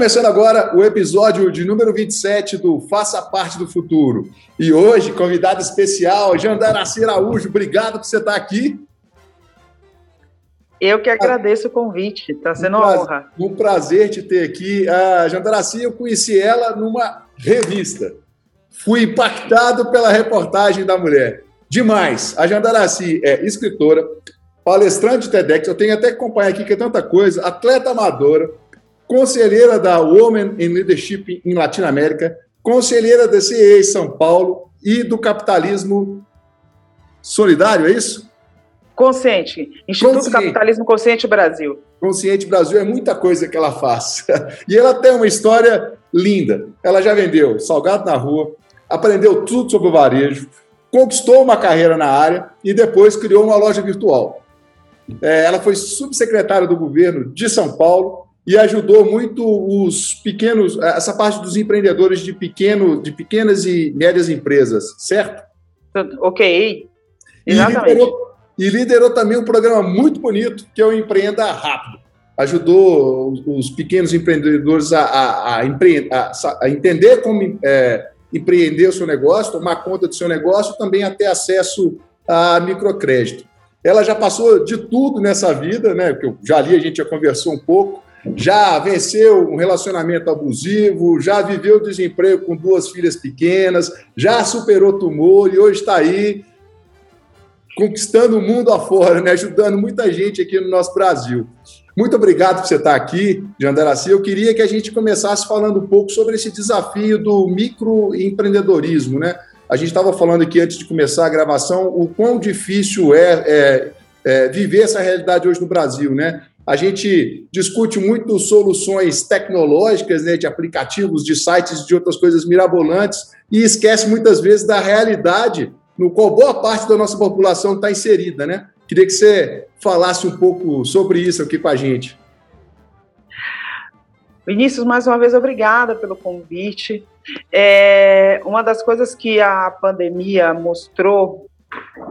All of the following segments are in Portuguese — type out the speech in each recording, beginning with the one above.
começando agora o episódio de número 27 do Faça Parte do Futuro. E hoje, convidado especial, Jandaraci Araújo. Obrigado por você estar aqui. Eu que agradeço o convite, está sendo um uma honra. Um prazer te ter aqui. A Jandaraci, eu conheci ela numa revista. Fui impactado pela reportagem da mulher. Demais. A Jandaraci é escritora, palestrante de TEDx, eu tenho até que acompanhar aqui que é tanta coisa, atleta amadora, conselheira da Women in Leadership em Latinoamérica, conselheira da CEA São Paulo e do Capitalismo Solidário, é isso? Consciente. Instituto Consciente. Capitalismo Consciente Brasil. Consciente Brasil é muita coisa que ela faz. E ela tem uma história linda. Ela já vendeu salgado na rua, aprendeu tudo sobre o varejo, conquistou uma carreira na área e depois criou uma loja virtual. É, ela foi subsecretária do governo de São Paulo e ajudou muito os pequenos, essa parte dos empreendedores de, pequeno, de pequenas e médias empresas, certo? Ok, exatamente. E liderou, e liderou também um programa muito bonito, que é o Empreenda Rápido. Ajudou os pequenos empreendedores a, a, a, empre, a entender como é, empreender o seu negócio, tomar conta do seu negócio, também a ter acesso a microcrédito. Ela já passou de tudo nessa vida, né? Que eu já li, a gente já conversou um pouco, já venceu um relacionamento abusivo, já viveu desemprego com duas filhas pequenas, já superou tumor e hoje está aí conquistando o mundo afora, né? ajudando muita gente aqui no nosso Brasil. Muito obrigado por você estar aqui, Jandaraci. Eu queria que a gente começasse falando um pouco sobre esse desafio do microempreendedorismo. Né? A gente estava falando aqui antes de começar a gravação o quão difícil é, é, é viver essa realidade hoje no Brasil. Né? A gente discute muito soluções tecnológicas, né, de aplicativos, de sites, de outras coisas mirabolantes, e esquece muitas vezes da realidade no qual boa parte da nossa população está inserida, né? Queria que você falasse um pouco sobre isso aqui com a gente. Vinícius, mais uma vez, obrigada pelo convite. É, uma das coisas que a pandemia mostrou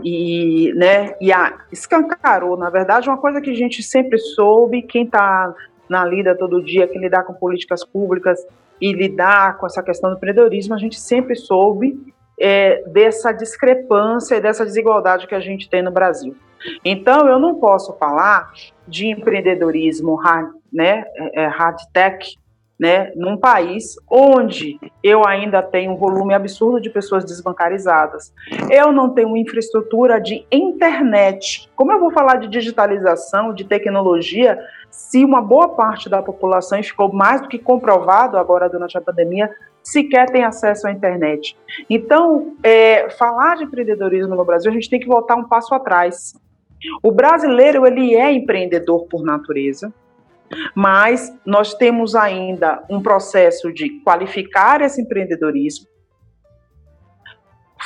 e, né, e a, escancarou, na verdade, uma coisa que a gente sempre soube, quem está na lida todo dia, quem lidar com políticas públicas e lidar com essa questão do empreendedorismo, a gente sempre soube é, dessa discrepância e dessa desigualdade que a gente tem no Brasil. Então, eu não posso falar de empreendedorismo hard, né, é, é hard tech né, num país onde eu ainda tenho um volume absurdo de pessoas desbancarizadas. Eu não tenho infraestrutura de internet. Como eu vou falar de digitalização, de tecnologia, se uma boa parte da população, e ficou mais do que comprovado agora durante a pandemia, sequer tem acesso à internet. Então, é, falar de empreendedorismo no Brasil, a gente tem que voltar um passo atrás. O brasileiro, ele é empreendedor por natureza, mas nós temos ainda um processo de qualificar esse empreendedorismo,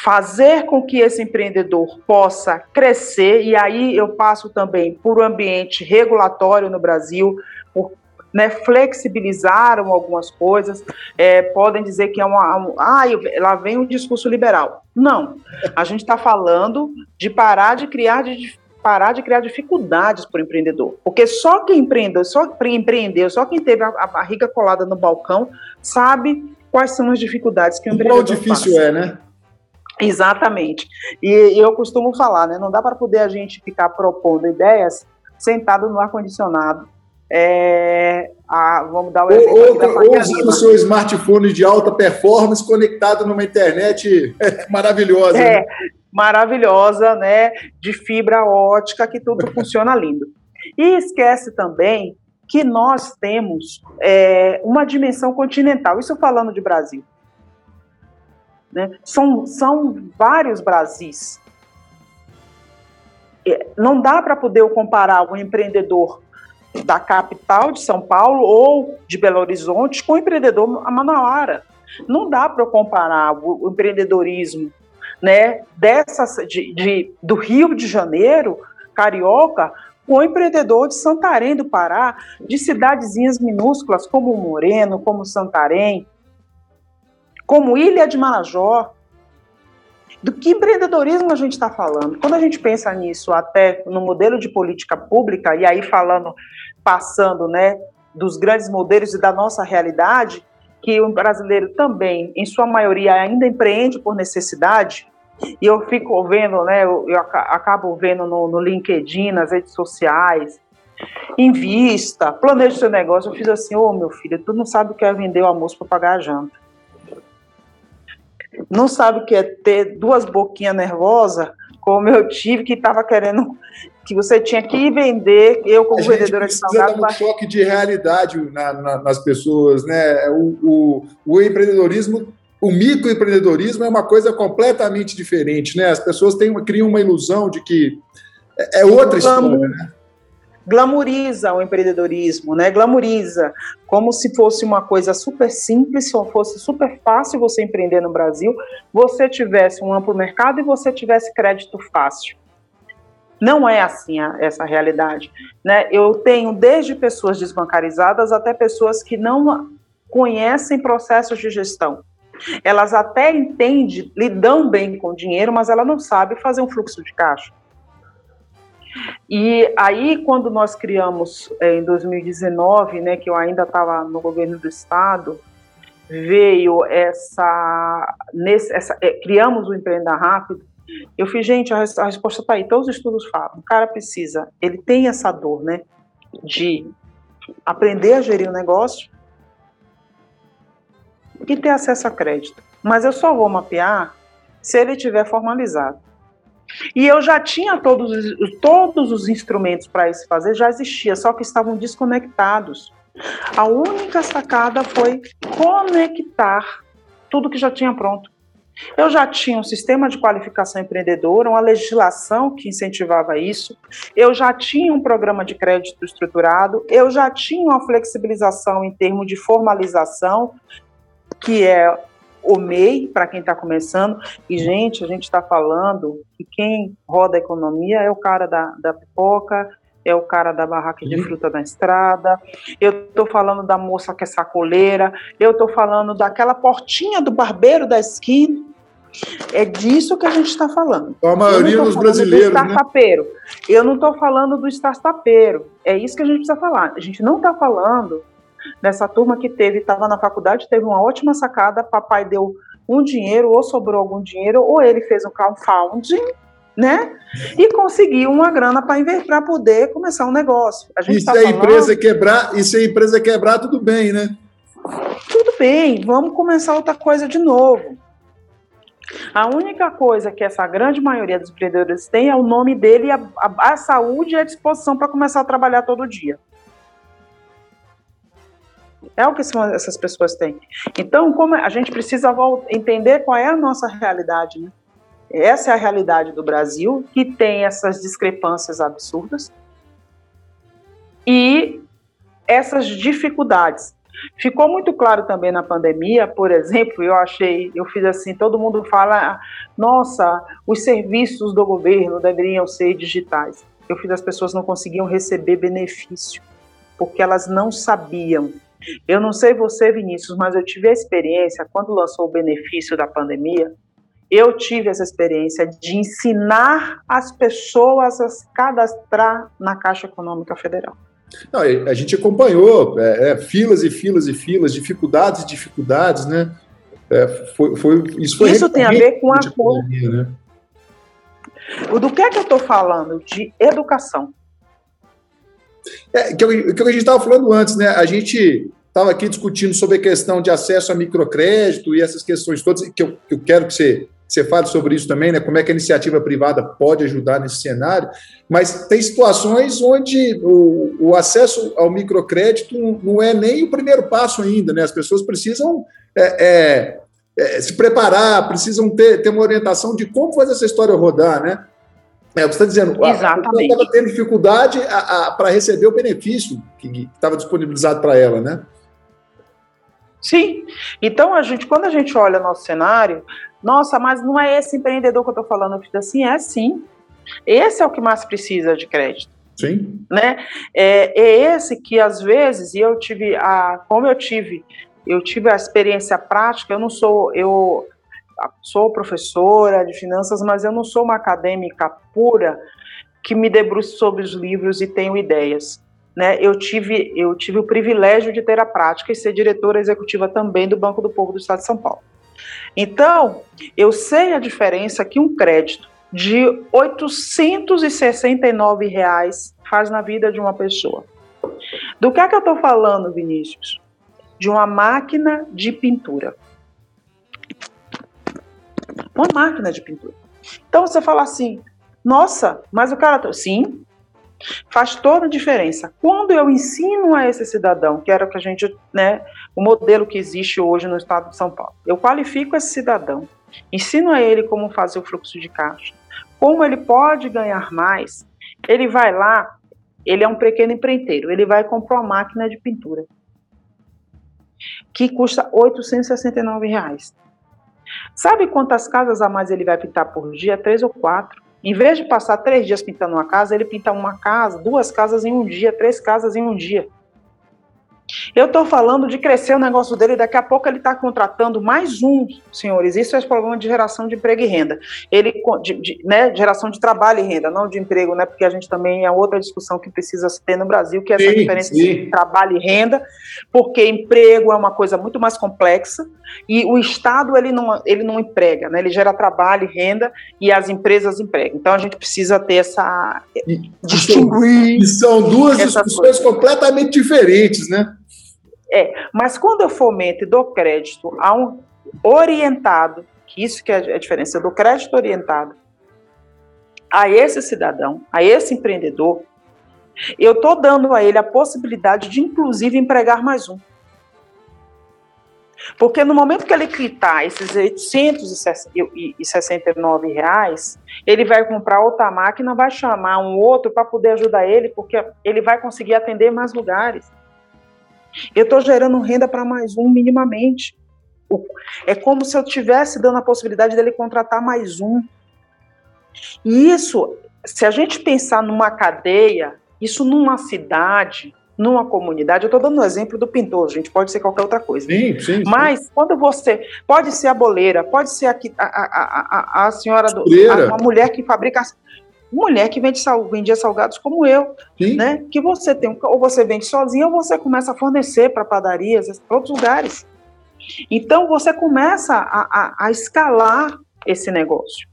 fazer com que esse empreendedor possa crescer, e aí eu passo também por um ambiente regulatório no Brasil, por, né, flexibilizaram algumas coisas, é, podem dizer que é uma. Um, ah, lá vem um discurso liberal. Não. A gente está falando de parar de criar de, parar de criar dificuldades para o empreendedor. Porque só quem empreendeu, só quem empreendeu, só quem teve a, a barriga colada no balcão, sabe quais são as dificuldades que o empreendedor Quão difícil passa. é, né? Exatamente. E eu costumo falar, né? Não dá para poder a gente ficar propondo ideias sentado no ar-condicionado. É, a, vamos dar o um exemplo. Ou, ou usando o seu smartphone de alta performance conectado numa internet maravilhosa. É, né? Maravilhosa, né, de fibra ótica, que tudo funciona lindo. E esquece também que nós temos é, uma dimensão continental, isso falando de Brasil. Né? São, são vários Brasis. É, não dá para poder comparar um empreendedor da capital de São Paulo ou de Belo Horizonte com o empreendedor a Manauara. Não dá para comparar o empreendedorismo né, dessas, de, de, do Rio de Janeiro, carioca, com o empreendedor de Santarém do Pará, de cidadezinhas minúsculas como Moreno, como Santarém, como Ilha de Marajó. Do que empreendedorismo a gente está falando? Quando a gente pensa nisso, até no modelo de política pública, e aí falando, passando, né, dos grandes modelos e da nossa realidade, que o brasileiro também, em sua maioria, ainda empreende por necessidade, e eu fico vendo, né, eu, eu acabo vendo no, no, LinkedIn, nas redes sociais, invista, planeje seu negócio. Eu fiz assim, ô oh, meu filho, tu não sabe o que é vender o almoço para pagar a janta. Não sabe o que é ter duas boquinhas nervosas, como eu tive, que estava querendo que você tinha que vender, eu como vendedora de salgado... dar um choque de realidade na, na, nas pessoas, né? O, o, o empreendedorismo o microempreendedorismo é uma coisa completamente diferente, né? As pessoas têm, criam uma ilusão de que é, é outra história, né? Glamoriza o empreendedorismo, né? Glamoriza como se fosse uma coisa super simples, se fosse super fácil você empreender no Brasil, você tivesse um amplo mercado e você tivesse crédito fácil. Não é assim a, essa realidade, né? Eu tenho desde pessoas desbancarizadas até pessoas que não conhecem processos de gestão. Elas até entendem, lidam bem com o dinheiro, mas ela não sabe fazer um fluxo de caixa. E aí, quando nós criamos é, em 2019, né, que eu ainda estava no governo do estado, veio essa, nesse, essa é, criamos o Empreenda Rápido. Eu fiz, gente, a, a resposta está aí. Todos os estudos falam. O cara precisa, ele tem essa dor, né, de aprender a gerir o negócio, e ter acesso a crédito. Mas eu só vou mapear se ele tiver formalizado. E eu já tinha todos, todos os instrumentos para isso fazer, já existia, só que estavam desconectados. A única sacada foi conectar tudo que já tinha pronto. Eu já tinha um sistema de qualificação empreendedora, uma legislação que incentivava isso, eu já tinha um programa de crédito estruturado, eu já tinha uma flexibilização em termos de formalização, que é o MEI, para quem está começando. E, gente, a gente está falando que quem roda a economia é o cara da, da pipoca, é o cara da barraca de fruta na estrada, eu estou falando da moça que é sacoleira, eu estou falando daquela portinha do barbeiro da esquina. É disso que a gente está falando. A maioria dos brasileiros. Do né? startupeiro. Né? Eu não estou falando do startupeiro. É isso que a gente precisa falar. A gente não está falando Nessa turma que teve, estava na faculdade, teve uma ótima sacada, papai deu um dinheiro, ou sobrou algum dinheiro, ou ele fez um crowdfunding, né? E conseguiu uma grana para poder começar um negócio. A gente e tá se a falando... empresa quebrar, e se a empresa quebrar, tudo bem, né? Tudo bem, vamos começar outra coisa de novo. A única coisa que essa grande maioria dos empreendedores tem é o nome dele, a, a, a saúde e a disposição para começar a trabalhar todo dia. É o que essas pessoas têm. Então, como a gente precisa entender qual é a nossa realidade, né? Essa é a realidade do Brasil, que tem essas discrepâncias absurdas e essas dificuldades. Ficou muito claro também na pandemia, por exemplo, eu achei, eu fiz assim, todo mundo fala, nossa, os serviços do governo deveriam ser digitais. Eu fiz as pessoas não conseguiam receber benefício, porque elas não sabiam eu não sei você, Vinícius, mas eu tive a experiência, quando lançou o benefício da pandemia, eu tive essa experiência de ensinar as pessoas a se cadastrar na Caixa Econômica Federal. Não, a gente acompanhou é, é, filas e filas e filas, dificuldades e dificuldades, né? É, foi, foi, isso foi isso tem a ver com a pandemia, né? Do que é que eu estou falando? De educação. É, que, eu, que a gente estava falando antes, né? A gente estava aqui discutindo sobre a questão de acesso a microcrédito e essas questões todas, que eu, que eu quero que você, que você fale sobre isso também, né? Como é que a iniciativa privada pode ajudar nesse cenário, mas tem situações onde o, o acesso ao microcrédito não é nem o primeiro passo ainda, né? As pessoas precisam. É, é, é, se preparar, precisam ter, ter uma orientação de como fazer essa história rodar, né? É o que você está dizendo. Exatamente. Ela estava tendo dificuldade para receber o benefício que estava disponibilizado para ela, né? Sim. Então, a gente, quando a gente olha nosso cenário, nossa, mas não é esse empreendedor que eu estou falando. Eu fiz assim, é sim. Esse é o que mais precisa de crédito. Sim. Né? É, é esse que, às vezes, e eu tive a. Como eu tive, eu tive a experiência prática, eu não sou. Eu, sou professora de finanças, mas eu não sou uma acadêmica pura que me debruço sobre os livros e tenho ideias. Né, eu tive eu tive o privilégio de ter a prática e ser diretora executiva também do Banco do Povo do Estado de São Paulo. Então, eu sei a diferença que um crédito de 869 reais faz na vida de uma pessoa. Do que é que eu estou falando, Vinícius? De uma máquina de pintura. Uma máquina de pintura. Então você fala assim, nossa, mas o cara. Tá... Sim, faz toda a diferença. Quando eu ensino a esse cidadão, que era o que a gente, né, o modelo que existe hoje no estado de São Paulo, eu qualifico esse cidadão, ensino a ele como fazer o fluxo de caixa, como ele pode ganhar mais, ele vai lá, ele é um pequeno empreiteiro, ele vai comprar uma máquina de pintura que custa 869 reais. Sabe quantas casas a mais ele vai pintar por dia? Três ou quatro. Em vez de passar três dias pintando uma casa, ele pinta uma casa, duas casas em um dia, três casas em um dia. Eu estou falando de crescer o negócio dele, daqui a pouco ele está contratando mais um, senhores. Isso é problema de geração de emprego e renda. Ele, de, de, né, geração de trabalho e renda, não de emprego, né? Porque a gente também é outra discussão que precisa ter no Brasil, que é essa sim, diferença sim. entre trabalho e renda, porque emprego é uma coisa muito mais complexa e o Estado ele não, ele não emprega, né? Ele gera trabalho e renda e as empresas empregam. Então a gente precisa ter essa e, distinguir. E são duas discussões coisas. completamente diferentes, né? É, mas quando eu fomento e dou crédito a um orientado, que isso que é a diferença, eu dou crédito orientado a esse cidadão, a esse empreendedor, eu estou dando a ele a possibilidade de, inclusive, empregar mais um. Porque no momento que ele quitar esses 869 reais, ele vai comprar outra máquina, vai chamar um outro para poder ajudar ele, porque ele vai conseguir atender mais lugares. Eu estou gerando renda para mais um minimamente. É como se eu tivesse dando a possibilidade dele contratar mais um. E isso, se a gente pensar numa cadeia, isso numa cidade, numa comunidade, eu estou dando o um exemplo do pintor, gente, pode ser qualquer outra coisa. Sim, sim, Mas sim. quando você. Pode ser a boleira, pode ser a, a, a, a, a senhora do. A, uma mulher que fabrica mulher que vende sal, vendia salgados como eu, Sim. né? Que você tem, ou você vende sozinha, ou você começa a fornecer para padarias, para outros lugares. Então você começa a, a, a, escalar esse negócio.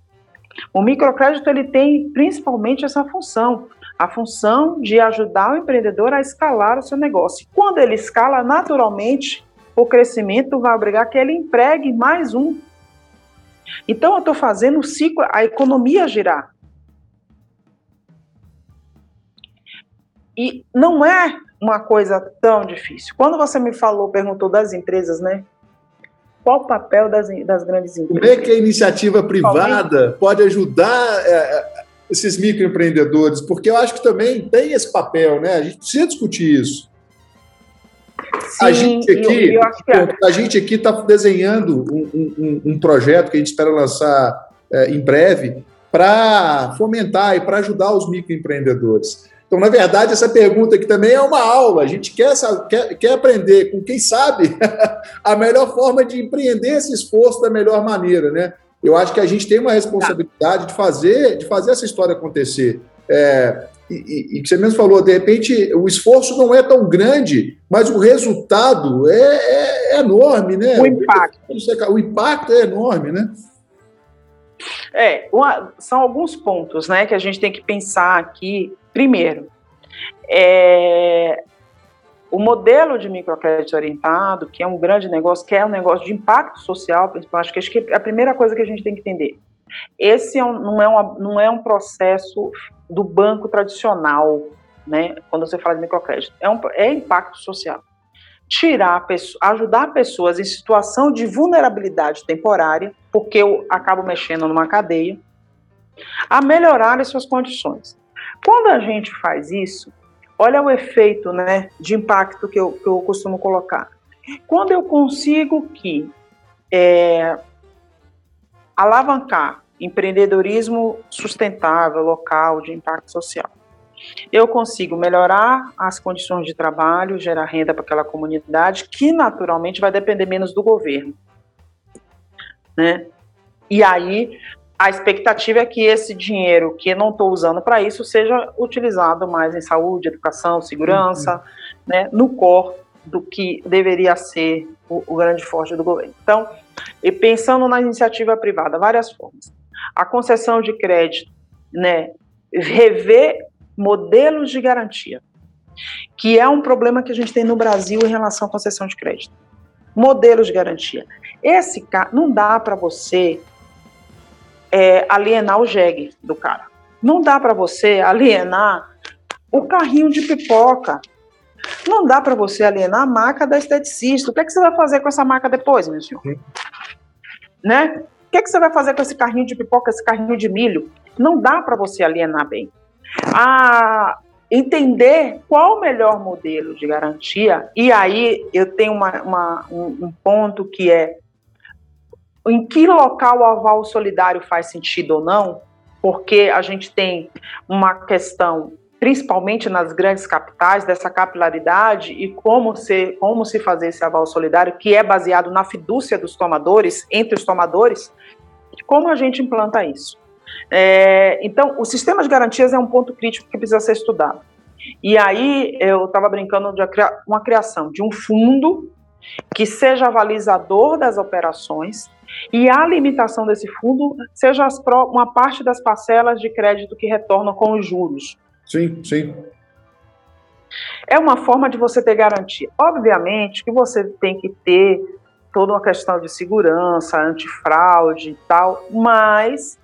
O microcrédito ele tem principalmente essa função, a função de ajudar o empreendedor a escalar o seu negócio. Quando ele escala, naturalmente, o crescimento vai obrigar que ele empregue mais um. Então eu estou fazendo o ciclo, a economia girar. E não é uma coisa tão difícil. Quando você me falou, perguntou das empresas, né? Qual o papel das, das grandes empresas? Como é que a iniciativa privada pode ajudar é, é, esses microempreendedores? Porque eu acho que também tem esse papel, né? A gente precisa discutir isso. Sim, a gente aqui, eu, eu é. a gente aqui está desenhando um, um, um, projeto que a gente espera lançar é, em breve para fomentar e para ajudar os microempreendedores. Então, na verdade, essa pergunta aqui também é uma aula. A gente quer, quer, quer aprender com quem sabe a melhor forma de empreender esse esforço da melhor maneira, né? Eu acho que a gente tem uma responsabilidade de fazer, de fazer essa história acontecer. É, e, e, que você mesmo falou, de repente o esforço não é tão grande, mas o resultado é, é, é enorme, né? O impacto. O impacto é enorme, né? É, uma, são alguns pontos né, que a gente tem que pensar aqui Primeiro, é, o modelo de microcrédito orientado, que é um grande negócio, que é um negócio de impacto social, principalmente, acho que é a primeira coisa que a gente tem que entender. Esse é um, não, é uma, não é um processo do banco tradicional, né? Quando você fala de microcrédito, é, um, é impacto social. Tirar, ajudar pessoas em situação de vulnerabilidade temporária, porque eu acabo mexendo numa cadeia, a melhorarem suas condições. Quando a gente faz isso, olha o efeito né, de impacto que eu, que eu costumo colocar. Quando eu consigo que é, alavancar empreendedorismo sustentável, local, de impacto social, eu consigo melhorar as condições de trabalho, gerar renda para aquela comunidade, que naturalmente vai depender menos do governo. Né? E aí a expectativa é que esse dinheiro que não estou usando para isso seja utilizado mais em saúde, educação, segurança, uhum. né, no core do que deveria ser o, o grande forte do governo. Então, e pensando na iniciativa privada, várias formas. A concessão de crédito, né, rever modelos de garantia, que é um problema que a gente tem no Brasil em relação à concessão de crédito. Modelos de garantia. Esse não dá para você é, alienar o jegue do cara. Não dá para você alienar o carrinho de pipoca. Não dá para você alienar a marca da esteticista. O que, é que você vai fazer com essa marca depois, meu senhor? Né? O que, é que você vai fazer com esse carrinho de pipoca, esse carrinho de milho? Não dá para você alienar bem. A entender qual o melhor modelo de garantia, e aí eu tenho uma, uma, um, um ponto que é em que local o aval solidário faz sentido ou não, porque a gente tem uma questão, principalmente nas grandes capitais, dessa capilaridade e como se, como se fazer esse aval solidário, que é baseado na fidúcia dos tomadores, entre os tomadores, como a gente implanta isso? É, então, o sistema de garantias é um ponto crítico que precisa ser estudado. E aí, eu estava brincando de uma criação de um fundo que seja avalizador das operações e a limitação desse fundo seja uma parte das parcelas de crédito que retornam com os juros. Sim, sim. É uma forma de você ter garantia. Obviamente que você tem que ter toda uma questão de segurança, antifraude e tal, mas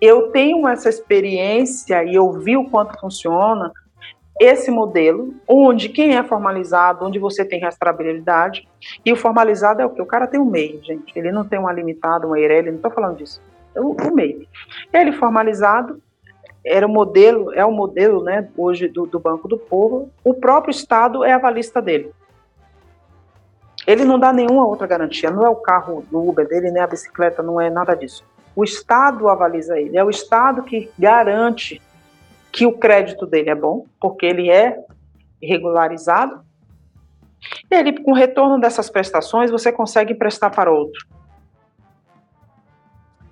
eu tenho essa experiência e eu vi o quanto funciona esse modelo, onde quem é formalizado, onde você tem rastreabilidade, e o formalizado é o que? O cara tem um MEI, gente. Ele não tem uma limitada, uma EIRELI, não estou falando disso. É o, o MEI. Ele formalizado, era o modelo, é o modelo, né, hoje do, do Banco do Povo, o próprio Estado é a valista dele. Ele não dá nenhuma outra garantia, não é o carro do Uber dele, nem a bicicleta, não é nada disso. O Estado avaliza ele, é o Estado que garante que o crédito dele é bom, porque ele é regularizado. E ele, com o retorno dessas prestações, você consegue prestar para outro.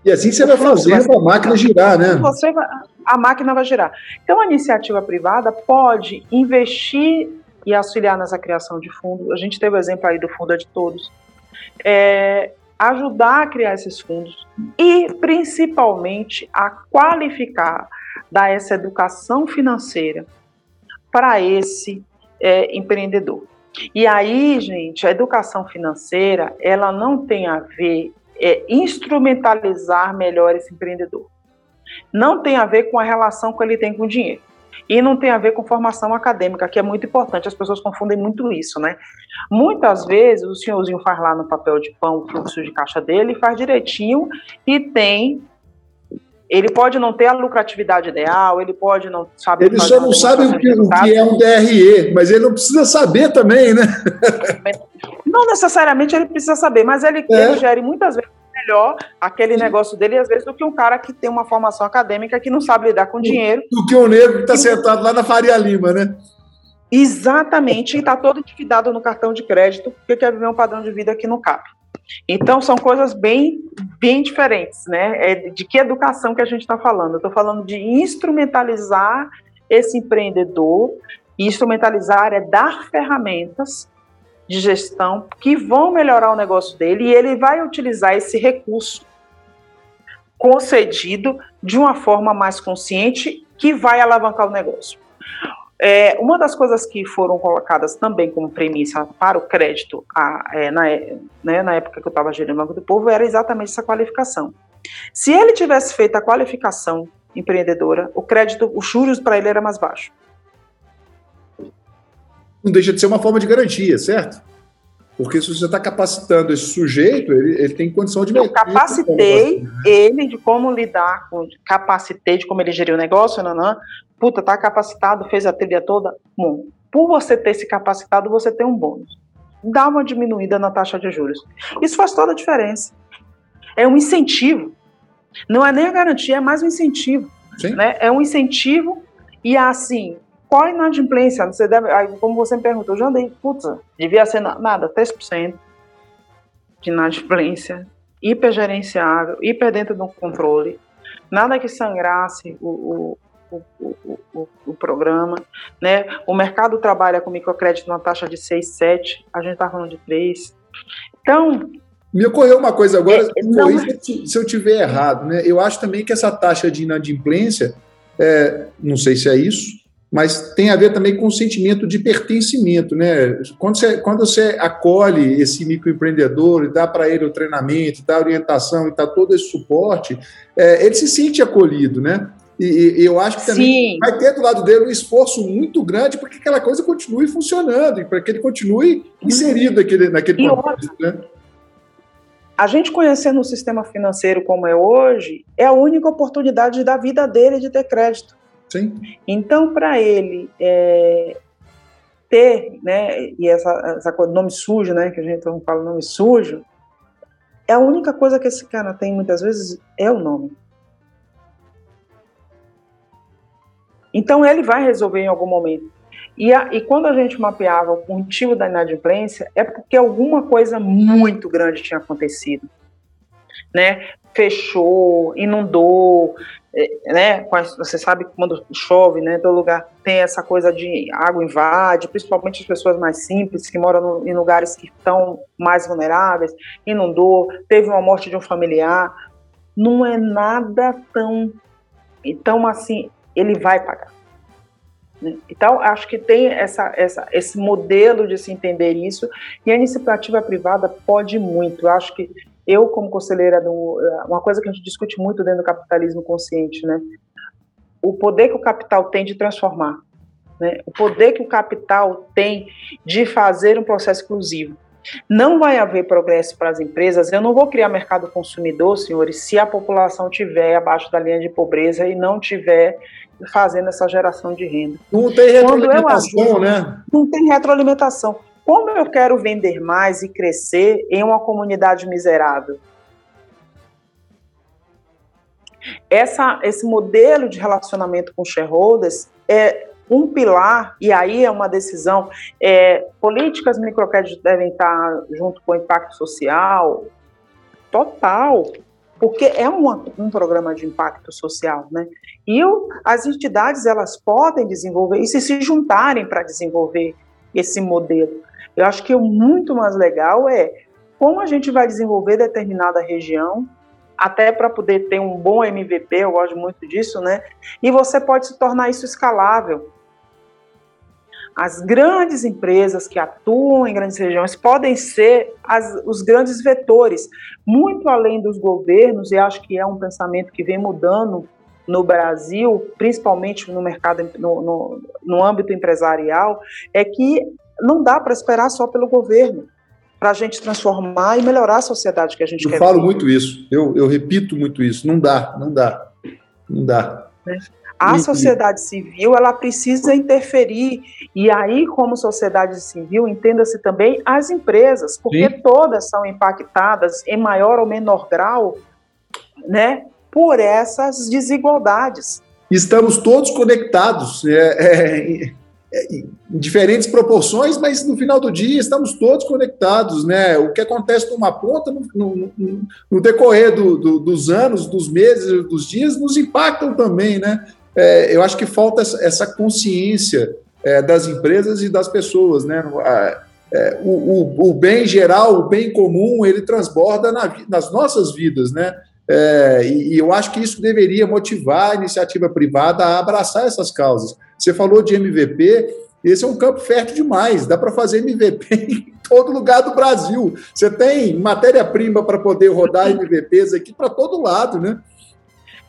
E assim você vai fazendo a máquina girar, né? Você vai, a máquina vai girar. Então, a iniciativa privada pode investir e auxiliar nessa criação de fundo. A gente teve o exemplo aí do Fundo de Todos. É, ajudar a criar esses fundos e, principalmente, a qualificar dar essa educação financeira para esse é, empreendedor. E aí, gente, a educação financeira, ela não tem a ver é, instrumentalizar melhor esse empreendedor. Não tem a ver com a relação que ele tem com o dinheiro. E não tem a ver com formação acadêmica, que é muito importante, as pessoas confundem muito isso, né? Muitas vezes o senhorzinho faz lá no papel de pão o fluxo de caixa dele, faz direitinho e tem ele pode não ter a lucratividade ideal, ele pode não saber. Ele só não sabe o que, o que, é um DRE, mas ele não precisa saber também, né? Não necessariamente ele precisa saber, mas ele, é. ele gere muitas vezes melhor aquele Sim. negócio dele, às vezes, do que um cara que tem uma formação acadêmica que não sabe lidar com dinheiro. Do que o negro que está sentado lá na Faria Lima, né? Exatamente, e está todo endividado no cartão de crédito, porque quer viver um padrão de vida que não cabe. Então, são coisas bem, bem diferentes, né? É de que educação que a gente está falando? Estou falando de instrumentalizar esse empreendedor, instrumentalizar é dar ferramentas de gestão que vão melhorar o negócio dele e ele vai utilizar esse recurso concedido de uma forma mais consciente que vai alavancar o negócio. É, uma das coisas que foram colocadas também como premissa para o crédito a, é, na, né, na época que eu estava gerindo o Banco do Povo era exatamente essa qualificação. Se ele tivesse feito a qualificação empreendedora, o crédito, os juros para ele era mais baixo. Não deixa de ser uma forma de garantia, certo? Porque se você está capacitando esse sujeito, ele, ele tem condição de... Eu capacitei ele de como lidar com... Capacitei de como ele geriu o negócio, não, não, puta, tá capacitado, fez a trilha toda, bom, por você ter se capacitado, você tem um bônus. Dá uma diminuída na taxa de juros. Isso faz toda a diferença. É um incentivo. Não é nem a garantia, é mais um incentivo. Sim. Né? É um incentivo e assim, qual a inadimplência? Você deve, como você me perguntou, eu já andei, puta, devia ser nada, 3% de inadimplência. hipergerenciável, hiper dentro do controle, nada que sangrasse o, o, o, o, o, programa, né? O mercado trabalha com microcrédito numa taxa de 6, 7, a gente está falando de 3. Então, me ocorreu uma coisa agora, é, não... se eu tiver errado, né? Eu acho também que essa taxa de inadimplência, é, não sei se é isso, mas tem a ver também com o sentimento de pertencimento, né? Quando você, quando você acolhe esse microempreendedor e dá para ele o treinamento, dá a orientação e dá todo esse suporte, é, ele se sente acolhido, né? E, e, eu acho que também Sim. vai ter do lado dele um esforço muito grande para que aquela coisa continue funcionando e para que ele continue inserido naquele, naquele contexto, né? A gente conhecendo o sistema financeiro como é hoje, é a única oportunidade da vida dele de ter crédito. Sim. Então, para ele é, ter, né, e essa, essa coisa, nome sujo, né, que a gente não fala nome sujo, é a única coisa que esse cara tem muitas vezes é o nome. Então, ele vai resolver em algum momento. E, a, e quando a gente mapeava o motivo da inadimplência, é porque alguma coisa muito grande tinha acontecido. Né? Fechou, inundou, né? Você sabe que quando chove, né? Todo lugar tem essa coisa de água invade, principalmente as pessoas mais simples que moram no, em lugares que estão mais vulneráveis. Inundou, teve uma morte de um familiar. Não é nada tão, então assim, ele vai pagar. Né? Então, acho que tem essa, essa, esse modelo de se entender isso, e a iniciativa privada pode muito. Eu acho que eu, como conselheira, do, uma coisa que a gente discute muito dentro do capitalismo consciente, né? o poder que o capital tem de transformar, né? o poder que o capital tem de fazer um processo exclusivo. Não vai haver progresso para as empresas. Eu não vou criar mercado consumidor, senhores, se a população tiver abaixo da linha de pobreza e não tiver fazendo essa geração de renda. Não tem retroalimentação, né? Não tem retroalimentação. Como eu quero vender mais e crescer em uma comunidade miserável? Essa, esse modelo de relacionamento com shareholders é um pilar, e aí é uma decisão, é, políticas microcrédito devem estar junto com o impacto social, total, porque é uma, um programa de impacto social, né? E o, as entidades elas podem desenvolver e se juntarem para desenvolver esse modelo. Eu acho que o muito mais legal é como a gente vai desenvolver determinada região, até para poder ter um bom MVP, eu gosto muito disso, né? E você pode se tornar isso escalável. As grandes empresas que atuam em grandes regiões podem ser as, os grandes vetores, muito além dos governos, e acho que é um pensamento que vem mudando no Brasil, principalmente no mercado, no, no, no âmbito empresarial, é que não dá para esperar só pelo governo para a gente transformar e melhorar a sociedade que a gente eu quer. Eu falo muito isso, eu, eu repito muito isso. Não dá, não dá, não dá. É. A sociedade civil ela precisa interferir e aí como sociedade civil entenda-se também as empresas, porque Sim. todas são impactadas em maior ou menor grau, né, por essas desigualdades. Estamos todos conectados, é, é, é, em diferentes proporções, mas no final do dia estamos todos conectados, né? O que acontece numa ponta, no, no, no decorrer do, do, dos anos, dos meses, dos dias, nos impactam também, né? é, eu acho que falta essa consciência é, das empresas e das pessoas, né? É, o, o, o, bem geral, o bem comum, ele transborda na, nas nossas vidas, né? É, e, eu acho que isso deveria motivar a iniciativa privada a abraçar essas causas. Você falou de MVP, esse é um campo fértil demais, dá para fazer MVP em todo lugar do Brasil. Você tem matéria-prima para poder rodar MVPs aqui para todo lado, né?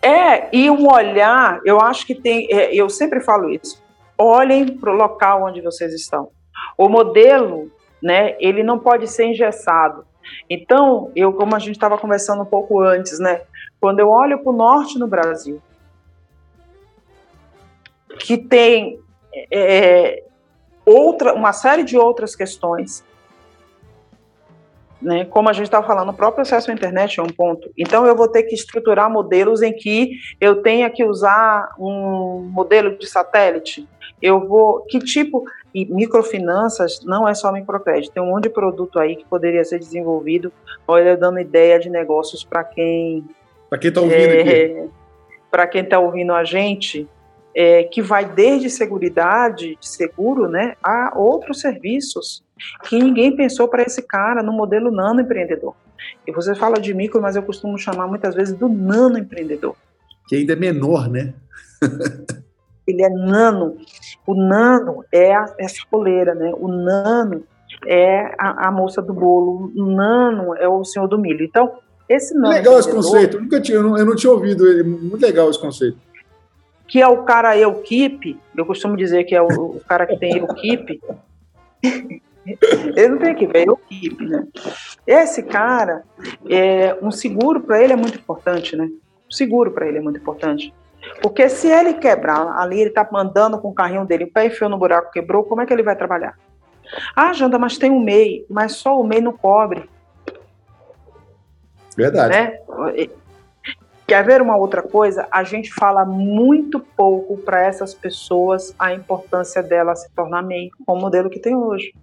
É, e um olhar, eu acho que tem, é, eu sempre falo isso, olhem para o local onde vocês estão. O modelo, né, ele não pode ser engessado. Então, eu, como a gente estava conversando um pouco antes, né, quando eu olho para o norte no Brasil, que tem é, outra, uma série de outras questões, né? Como a gente estava falando, o próprio acesso à internet é um ponto. Então, eu vou ter que estruturar modelos em que eu tenha que usar um modelo de satélite. Eu vou. Que tipo. E microfinanças não é só microcrédito, tem um monte de produto aí que poderia ser desenvolvido, olha, dando ideia de negócios para quem. Para quem está ouvindo é. Para quem está ouvindo a gente, é, que vai desde seguridade, de seguro, né, a outros serviços que ninguém pensou para esse cara no modelo nano empreendedor. E você fala de micro, mas eu costumo chamar muitas vezes do nano empreendedor. Que ainda é menor, né? Ele é nano. O nano é a, essa coleira, né? O nano é a, a, moça do bolo. O nano é o senhor do milho. Então, esse nano. Legal esse conceito. Eu, nunca tinha, eu não, eu não tinha ouvido ele. Muito legal esse conceito que é o cara Eukip, eu costumo dizer que é o, o cara que tem Eukip, ele não tem equipe, é Eukip, né? Esse cara, é, um seguro para ele é muito importante, né? Um seguro para ele é muito importante. Porque se ele quebrar, ali ele está andando com o carrinho dele, o pé enfiou no buraco, quebrou, como é que ele vai trabalhar? Ah, Janda, mas tem um MEI, mas só o MEI não cobre. Verdade. Né? Quer ver uma outra coisa? A gente fala muito pouco para essas pessoas a importância dela se tornar MEI com o modelo que tem hoje.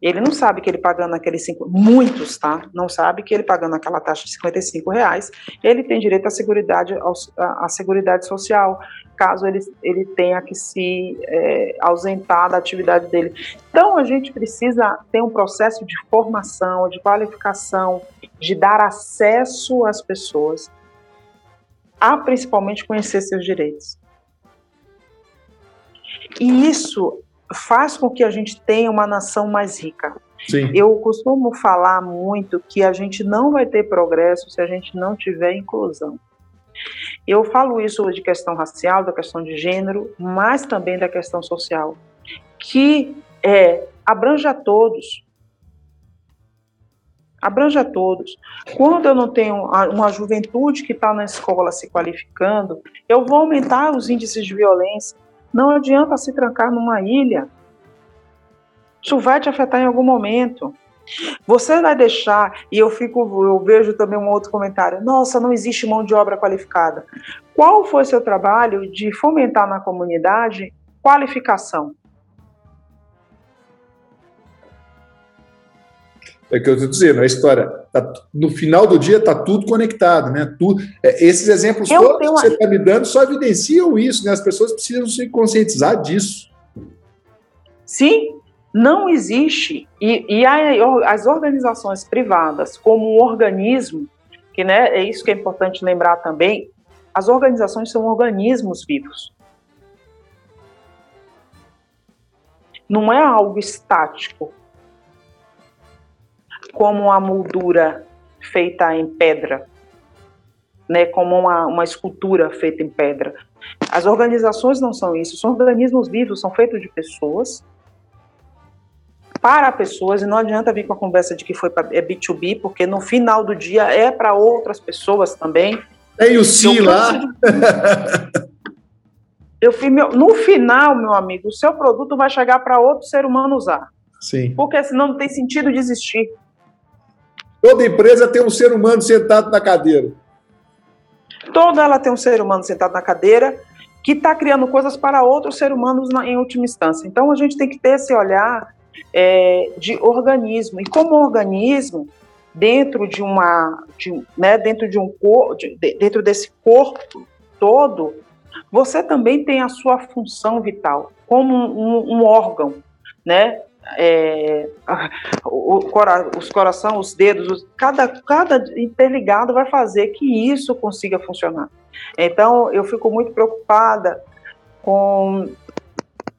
Ele não sabe que ele pagando aqueles cinco, muitos, tá? Não sabe que ele pagando aquela taxa de 55 reais, ele tem direito à seguridade, à seguridade social, caso ele, ele tenha que se é, ausentar da atividade dele. Então a gente precisa ter um processo de formação, de qualificação, de dar acesso às pessoas a principalmente conhecer seus direitos. E isso faz com que a gente tenha uma nação mais rica. Sim. Eu costumo falar muito que a gente não vai ter progresso se a gente não tiver inclusão. Eu falo isso de questão racial, da questão de gênero, mas também da questão social, que é, abrange a todos. Abrange a todos. Quando eu não tenho uma juventude que está na escola se qualificando, eu vou aumentar os índices de violência. Não adianta se trancar numa ilha. Isso vai te afetar em algum momento. Você vai deixar, e eu fico, eu vejo também um outro comentário, nossa, não existe mão de obra qualificada. Qual foi seu trabalho de fomentar na comunidade qualificação? É o que eu estou dizendo, a história. Tá, no final do dia está tudo conectado, né? Tudo, é, esses exemplos eu todos que você está me dando só evidenciam isso, né? As pessoas precisam se conscientizar disso. Sim, não existe. E, e as organizações privadas, como um organismo, que né, é isso que é importante lembrar também, as organizações são organismos vivos. Não é algo estático como a moldura feita em pedra, né, como uma, uma escultura feita em pedra. As organizações não são isso, são organismos vivos, são feitos de pessoas, para pessoas, e não adianta vir com a conversa de que foi para é B2B, porque no final do dia é para outras pessoas também. Tem o sim lá. Eu fiz meu, no final, meu amigo, o seu produto vai chegar para outro ser humano usar. Sim. Porque senão não tem sentido de existir. Toda empresa tem um ser humano sentado na cadeira. Toda ela tem um ser humano sentado na cadeira que está criando coisas para outros seres humanos na, em última instância. Então a gente tem que ter esse olhar é, de organismo. E como organismo, dentro de uma, de, né, dentro de um corpo, de, dentro desse corpo todo, você também tem a sua função vital como um, um órgão, né? É, o, cora, os coração, os dedos, os, cada, cada interligado vai fazer que isso consiga funcionar. Então, eu fico muito preocupada com.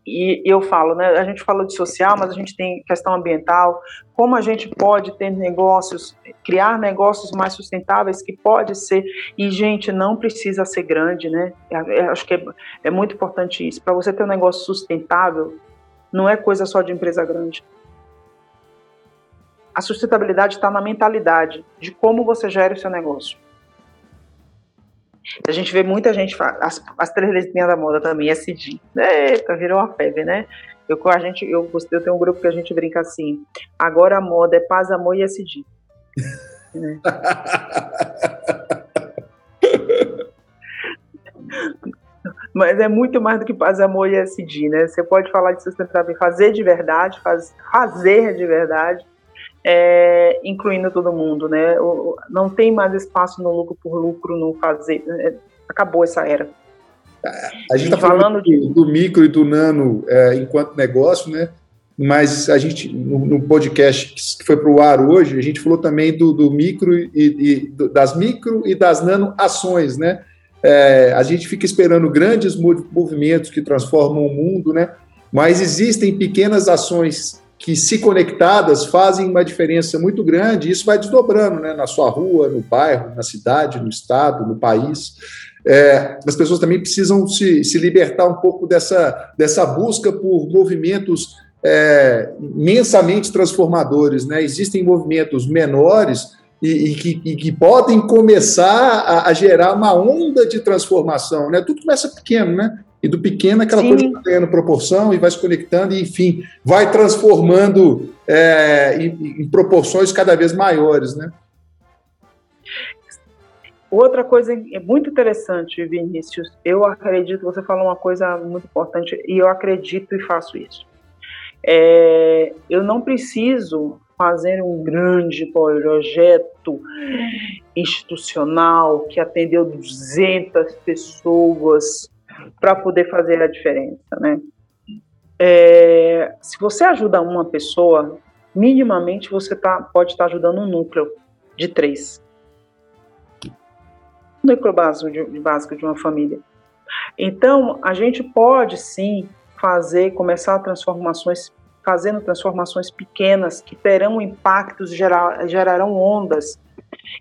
E eu falo, né? A gente falou de social, mas a gente tem questão ambiental. Como a gente pode ter negócios, criar negócios mais sustentáveis, que pode ser. E, gente, não precisa ser grande, né? Eu é, é, acho que é, é muito importante isso. Para você ter um negócio sustentável, não é coisa só de empresa grande. A sustentabilidade está na mentalidade de como você gera o seu negócio. A gente vê muita gente, as, as três letrinhas da moda também, SD. Eita, virou uma febre, né? Eu, a gente, eu, eu tenho um grupo que a gente brinca assim, agora a moda é paz, amor e SD. né? Mas é muito mais do que paz, amor e SD, né? Você pode falar de sustentabilidade, fazer de verdade, faz, fazer de verdade, é, incluindo todo mundo, né? O, não tem mais espaço no lucro por lucro, no fazer. É, acabou essa era. A gente está falando, de... do micro e do nano é, enquanto negócio, né? Mas a gente, no, no podcast que foi para o ar hoje, a gente falou também do, do micro e, e das micro e das nano ações, né? É, a gente fica esperando grandes movimentos que transformam o mundo, né? Mas existem pequenas ações que, se conectadas, fazem uma diferença muito grande. E isso vai desdobrando, né? Na sua rua, no bairro, na cidade, no estado, no país. É, as pessoas também precisam se, se libertar um pouco dessa, dessa busca por movimentos é, imensamente transformadores. Né? Existem movimentos menores e, e, que, e que, podem começar a, a, gerar uma onda de transformação. Né? Tudo começa pequeno, né? E do pequeno aquela Sim. coisa vai ganhando proporção e vai se conectando e, enfim, vai transformando é, em, em, proporções cada vez maiores, né? Outra coisa é muito interessante, Vinícius, eu acredito, você falou uma coisa muito importante e eu acredito e faço isso. É, eu não preciso fazer um grande projeto institucional que atendeu 200 pessoas para poder fazer a diferença, né? É, se você ajuda uma pessoa, minimamente você tá, pode estar tá ajudando um núcleo de três. Um núcleo básico de, básico de uma família. Então, a gente pode sim fazer, começar transformações fazendo transformações pequenas que terão impactos, gerar, gerarão ondas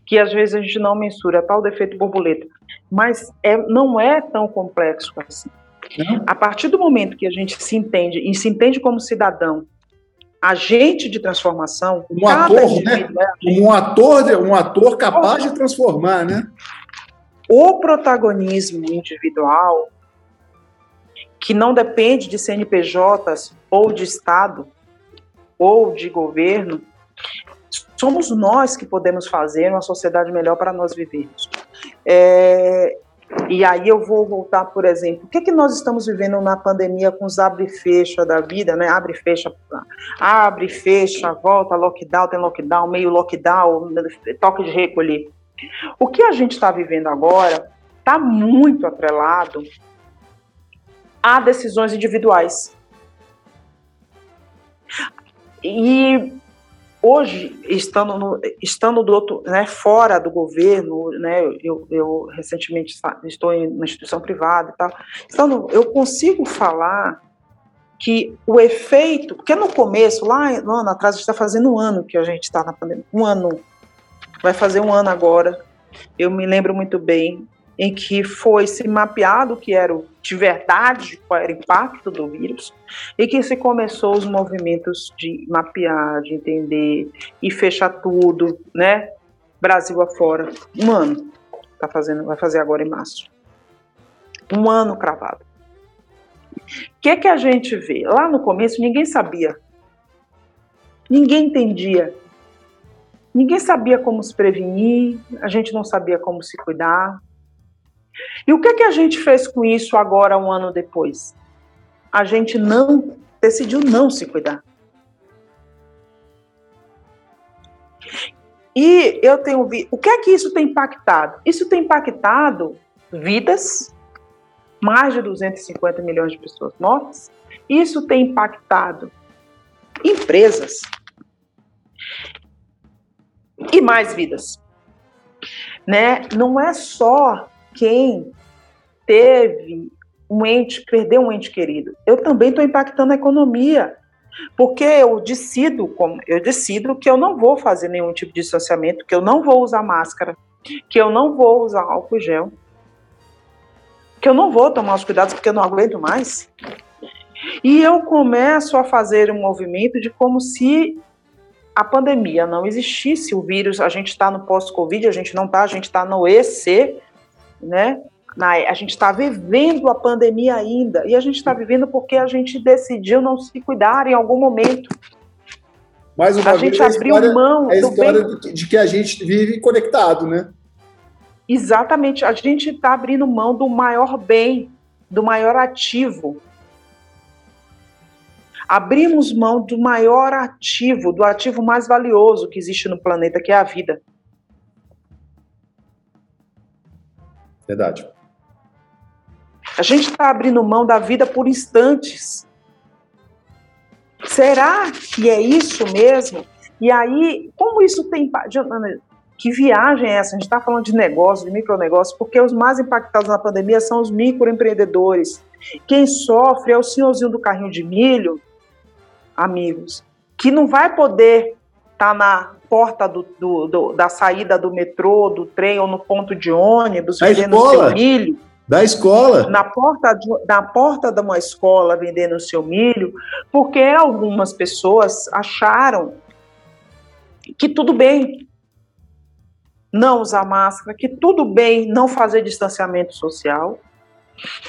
que às vezes a gente não mensura, tal defeito borboleta. Mas é, não é tão complexo assim. A partir do momento que a gente se entende e se entende como cidadão, agente de transformação, um ator, né? É um ator, um ator capaz de transformar, né? O protagonismo individual que não depende de CNPJs ou de Estado ou de governo, somos nós que podemos fazer uma sociedade melhor para nós vivermos. É, e aí eu vou voltar, por exemplo, o que, que nós estamos vivendo na pandemia com os abre e fecha da vida, né? Abre e fecha, abre e fecha, volta, lockdown, tem lockdown, meio lockdown, toque de recolher. O que a gente está vivendo agora está muito atrelado a decisões individuais. E hoje, estando, no, estando do outro, né, fora do governo, né, eu, eu recentemente estou em uma instituição privada e tal, então eu consigo falar que o efeito, porque no começo, lá no ano atrás, a gente está fazendo um ano que a gente está na pandemia, um ano, vai fazer um ano agora, eu me lembro muito bem, em que foi se mapeado o que era de verdade, qual era o impacto do vírus, e que se começou os movimentos de mapear, de entender e fechar tudo, né? Brasil afora. Um ano. Tá fazendo, vai fazer agora em março. Um ano cravado. O que, que a gente vê? Lá no começo ninguém sabia. Ninguém entendia. Ninguém sabia como se prevenir, a gente não sabia como se cuidar, e o que, que a gente fez com isso agora, um ano depois? A gente não decidiu não se cuidar. E eu tenho visto. O que é que isso tem impactado? Isso tem impactado vidas, mais de 250 milhões de pessoas mortas. Isso tem impactado empresas e mais vidas. Né? Não é só quem teve um ente, perdeu um ente querido. Eu também estou impactando a economia, porque eu decido, eu decido que eu não vou fazer nenhum tipo de distanciamento, que eu não vou usar máscara, que eu não vou usar álcool gel, que eu não vou tomar os cuidados porque eu não aguento mais. E eu começo a fazer um movimento de como se a pandemia não existisse, o vírus, a gente está no pós-Covid, a gente não está, a gente está no EC, né? Na, a gente está vivendo a pandemia ainda e a gente está vivendo porque a gente decidiu não se cuidar em algum momento. Mais uma a vez, gente abriu história, mão é a história bem... de que a gente vive conectado, né? Exatamente, a gente está abrindo mão do maior bem do maior ativo. Abrimos mão do maior ativo, do ativo mais valioso que existe no planeta, que é a vida. Verdade. A gente está abrindo mão da vida por instantes. Será que é isso mesmo? E aí, como isso tem. Que viagem é essa? A gente está falando de negócio, de micronegócio, porque os mais impactados na pandemia são os microempreendedores. Quem sofre é o senhorzinho do carrinho de milho, amigos, que não vai poder estar tá na porta do, do, do, da saída do metrô, do trem ou no ponto de ônibus, vendendo seu milho. Da escola. Na porta, de, na porta de uma escola vendendo o seu milho, porque algumas pessoas acharam que tudo bem não usar máscara, que tudo bem não fazer distanciamento social.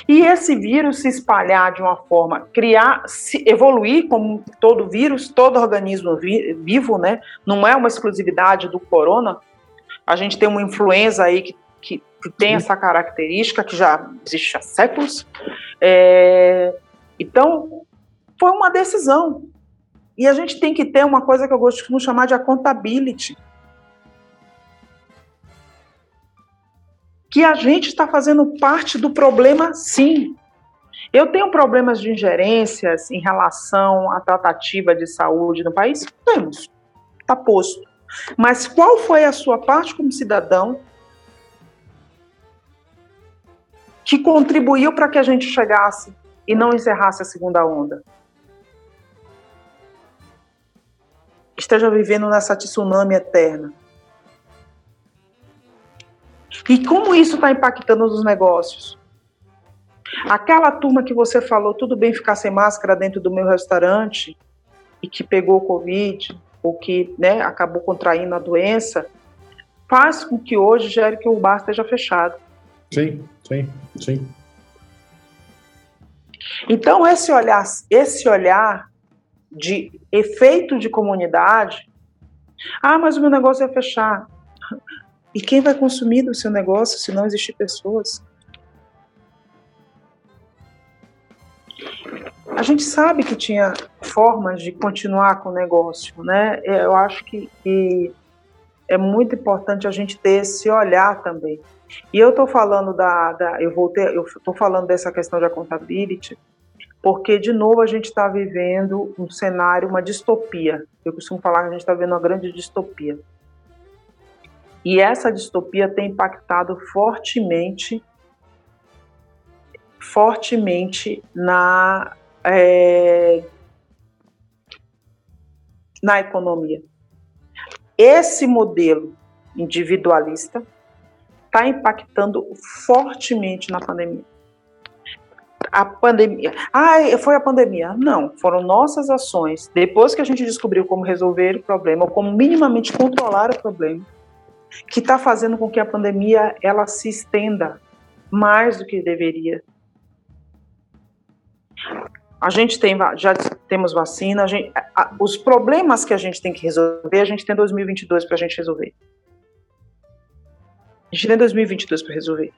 E esse vírus se espalhar de uma forma, criar, se evoluir como todo vírus, todo organismo vi, vivo, né? Não é uma exclusividade do corona. A gente tem uma influenza aí que, que, que tem essa característica que já existe há séculos. É, então, foi uma decisão. E a gente tem que ter uma coisa que eu gosto de chamar de accountability. Que a gente está fazendo parte do problema, sim. Eu tenho problemas de ingerências em relação à tratativa de saúde no país? Temos, está posto. Mas qual foi a sua parte como cidadão que contribuiu para que a gente chegasse e não encerrasse a segunda onda? Esteja vivendo nessa tsunami eterna. E como isso está impactando nos negócios? Aquela turma que você falou, tudo bem ficar sem máscara dentro do meu restaurante e que pegou o Covid, ou que né, acabou contraindo a doença, faz com que hoje gere que o bar esteja fechado. Sim, sim, sim. Então, esse olhar, esse olhar de efeito de comunidade, ah, mas o meu negócio é fechar. E quem vai consumir do seu negócio se não existir pessoas? A gente sabe que tinha formas de continuar com o negócio, né? Eu acho que, que é muito importante a gente ter esse olhar também. E eu estou falando da, da, eu voltei, eu estou falando dessa questão da accountability, porque de novo a gente está vivendo um cenário, uma distopia. Eu costumo falar que a gente está vivendo uma grande distopia. E essa distopia tem impactado fortemente, fortemente na, é, na economia. Esse modelo individualista está impactando fortemente na pandemia. A pandemia. Ah, foi a pandemia. Não, foram nossas ações. Depois que a gente descobriu como resolver o problema, ou como minimamente controlar o problema, que está fazendo com que a pandemia ela se estenda mais do que deveria. A gente tem, já temos vacina, gente, a, os problemas que a gente tem que resolver, a gente tem 2022 para a gente resolver. A gente tem 2022 para resolver.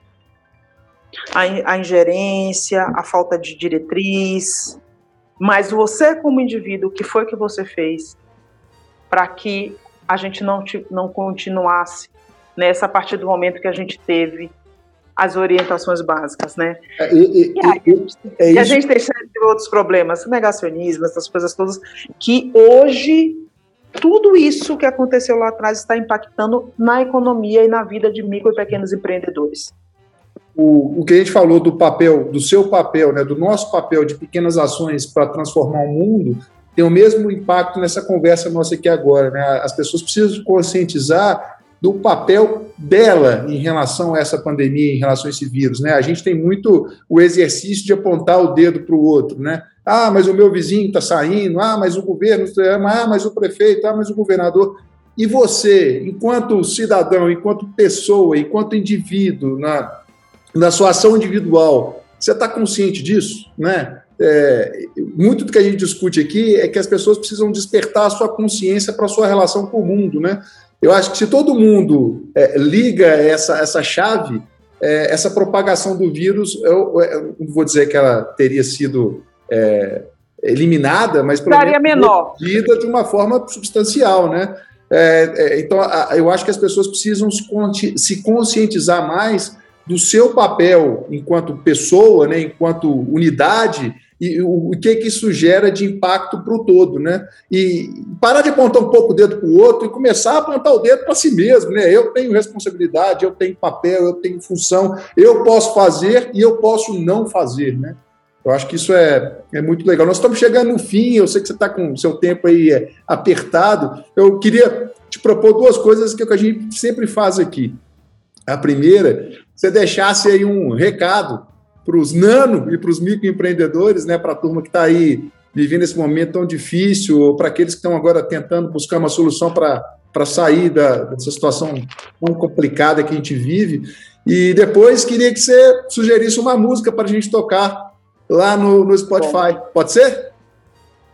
A, a ingerência, a falta de diretriz, mas você como indivíduo, o que foi que você fez para que a gente não, não continuasse nessa a partir do momento que a gente teve as orientações básicas, né? É, e, e, e, aí, é e a gente tem outros problemas, negacionismo, essas coisas todas, que hoje tudo isso que aconteceu lá atrás está impactando na economia e na vida de micro e pequenos empreendedores. O, o que a gente falou do papel, do seu papel, né, do nosso papel de pequenas ações para transformar o mundo, tem o mesmo impacto nessa conversa nossa aqui agora. Né? As pessoas precisam conscientizar do papel dela em relação a essa pandemia, em relação a esse vírus. Né? A gente tem muito o exercício de apontar o dedo para o outro. Né? Ah, mas o meu vizinho está saindo, ah, mas o governo, ah, mas o prefeito, ah, mas o governador. E você, enquanto cidadão, enquanto pessoa, enquanto indivíduo, na, na sua ação individual, você está consciente disso? Né? É, muito do que a gente discute aqui é que as pessoas precisam despertar a sua consciência para a sua relação com o mundo, né? Eu acho que se todo mundo é, liga essa, essa chave, é, essa propagação do vírus, eu, eu, não vou dizer que ela teria sido é, eliminada, mas menos menor. de uma forma substancial, né? É, é, então, eu acho que as pessoas precisam se conscientizar mais do seu papel enquanto pessoa, né, enquanto unidade, e o, que, que isso gera de impacto para o todo, né? E parar de apontar um pouco o dedo para o outro e começar a apontar o dedo para si mesmo, né? Eu tenho responsabilidade, eu tenho papel, eu tenho função, eu posso fazer e eu posso não fazer, né? Eu acho que isso é, é muito legal. Nós estamos chegando no fim, eu sei que você está com o seu tempo aí é, apertado. Eu queria te propor duas coisas que, é que a gente sempre faz aqui. A primeira, você deixasse aí um recado para os nano e para os microempreendedores, né, para a turma que está aí vivendo esse momento tão difícil, ou para aqueles que estão agora tentando buscar uma solução para sair da, dessa situação tão complicada que a gente vive. E depois queria que você sugerisse uma música para a gente tocar lá no, no Spotify. Bom. Pode ser?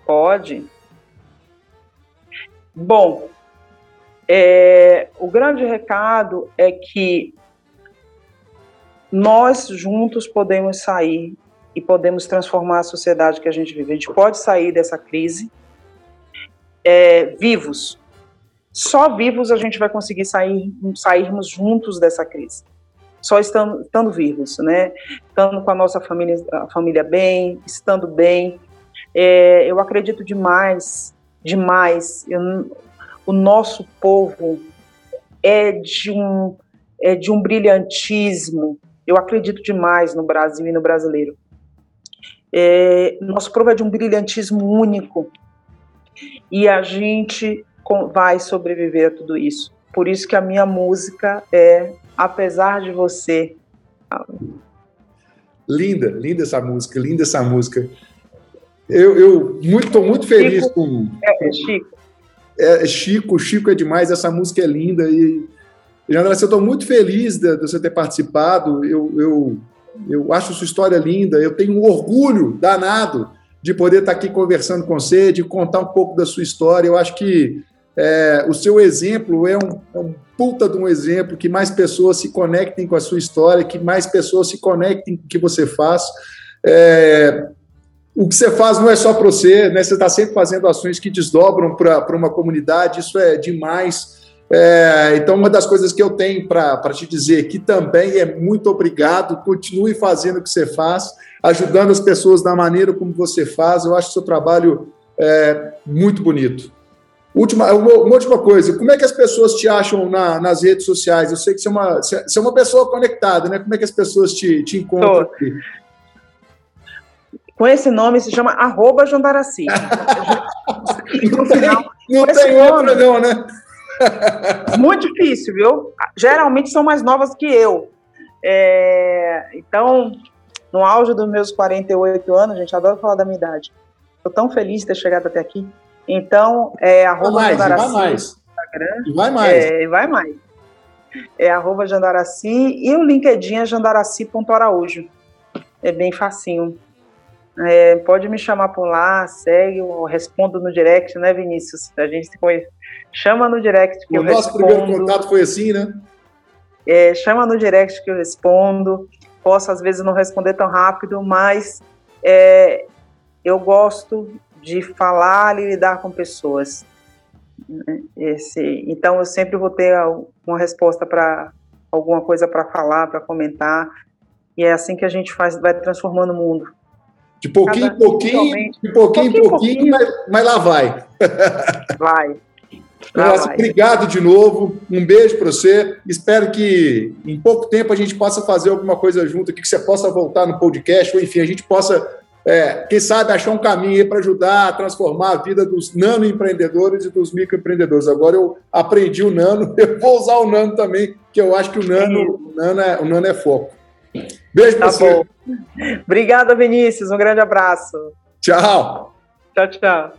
Pode. Bom, é, o grande recado é que nós juntos podemos sair e podemos transformar a sociedade que a gente vive. A gente pode sair dessa crise é, vivos. Só vivos a gente vai conseguir sair, sairmos juntos dessa crise só estando, estando vivos, né? Estando com a nossa família, a família bem, estando bem. É, eu acredito demais, demais. Eu, o nosso povo é de um é de um brilhantismo. Eu acredito demais no Brasil e no brasileiro. É, nosso povo é de um brilhantismo único e a gente vai sobreviver a tudo isso. Por isso que a minha música é apesar de você. Linda, linda essa música, linda essa música. Eu, eu muito, muito feliz Chico, com. É, é Chico. É, é, Chico, Chico é demais, essa música é linda. E, Jandra, eu estou muito feliz de, de, você ter participado. Eu, eu, eu acho sua história linda. Eu tenho um orgulho danado de poder estar aqui conversando com você, de contar um pouco da sua história. Eu acho que é, o seu exemplo é um, é um puta de um exemplo, que mais pessoas se conectem com a sua história, que mais pessoas se conectem com o que você faz. É, o que você faz não é só para você, né? você está sempre fazendo ações que desdobram para uma comunidade, isso é demais. É, então, uma das coisas que eu tenho para te dizer que também é muito obrigado, continue fazendo o que você faz, ajudando as pessoas da maneira como você faz, eu acho o seu trabalho é, muito bonito. Última, uma, última coisa, como é que as pessoas te acham na, nas redes sociais? Eu sei que você é, uma, você é uma pessoa conectada, né? Como é que as pessoas te, te encontram aqui? Com esse nome se chama arroba Jandaraci. não tem, não tem outra não, né? Muito difícil, viu? Geralmente são mais novas que eu. É, então, no auge dos meus 48 anos, gente, adoro falar da minha idade. Estou tão feliz de ter chegado até aqui. Então, é arroba vai mais, Jandaraci. Vai mais. Instagram. Vai mais. É, vai mais. É arroba Jandaraci e o LinkedIn é jandaraci.araújo. É bem facinho. É, pode me chamar por lá, segue, eu respondo no direct, né, Vinícius? A gente se conhece. Chama no direct que o eu respondo. O nosso primeiro contato foi assim, né? É, chama no direct que eu respondo. Posso, às vezes, não responder tão rápido, mas é, eu gosto de falar e lidar com pessoas. Né? Esse, então eu sempre vou ter uma resposta para alguma coisa para falar, para comentar, e é assim que a gente faz, vai transformando o mundo. De pouquinho em pouquinho, de pouquinho em pouquinho, pouquinho, mas, mas lá vai. Vai. Nossa, obrigado de novo. Um beijo para você. Espero que em pouco tempo a gente possa fazer alguma coisa junto aqui, que você possa voltar no podcast, ou enfim, a gente possa é, quem sabe achar um caminho para ajudar a transformar a vida dos nanoempreendedores e dos microempreendedores. Agora eu aprendi o nano, eu vou usar o nano também, que eu acho que o nano, o nano, é, o nano é foco. Beijo tá para você. Obrigada, Vinícius. Um grande abraço. Tchau. Tchau, tchau.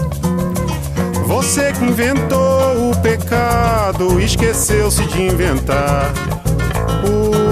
Você que inventou o pecado, esqueceu-se de inventar o.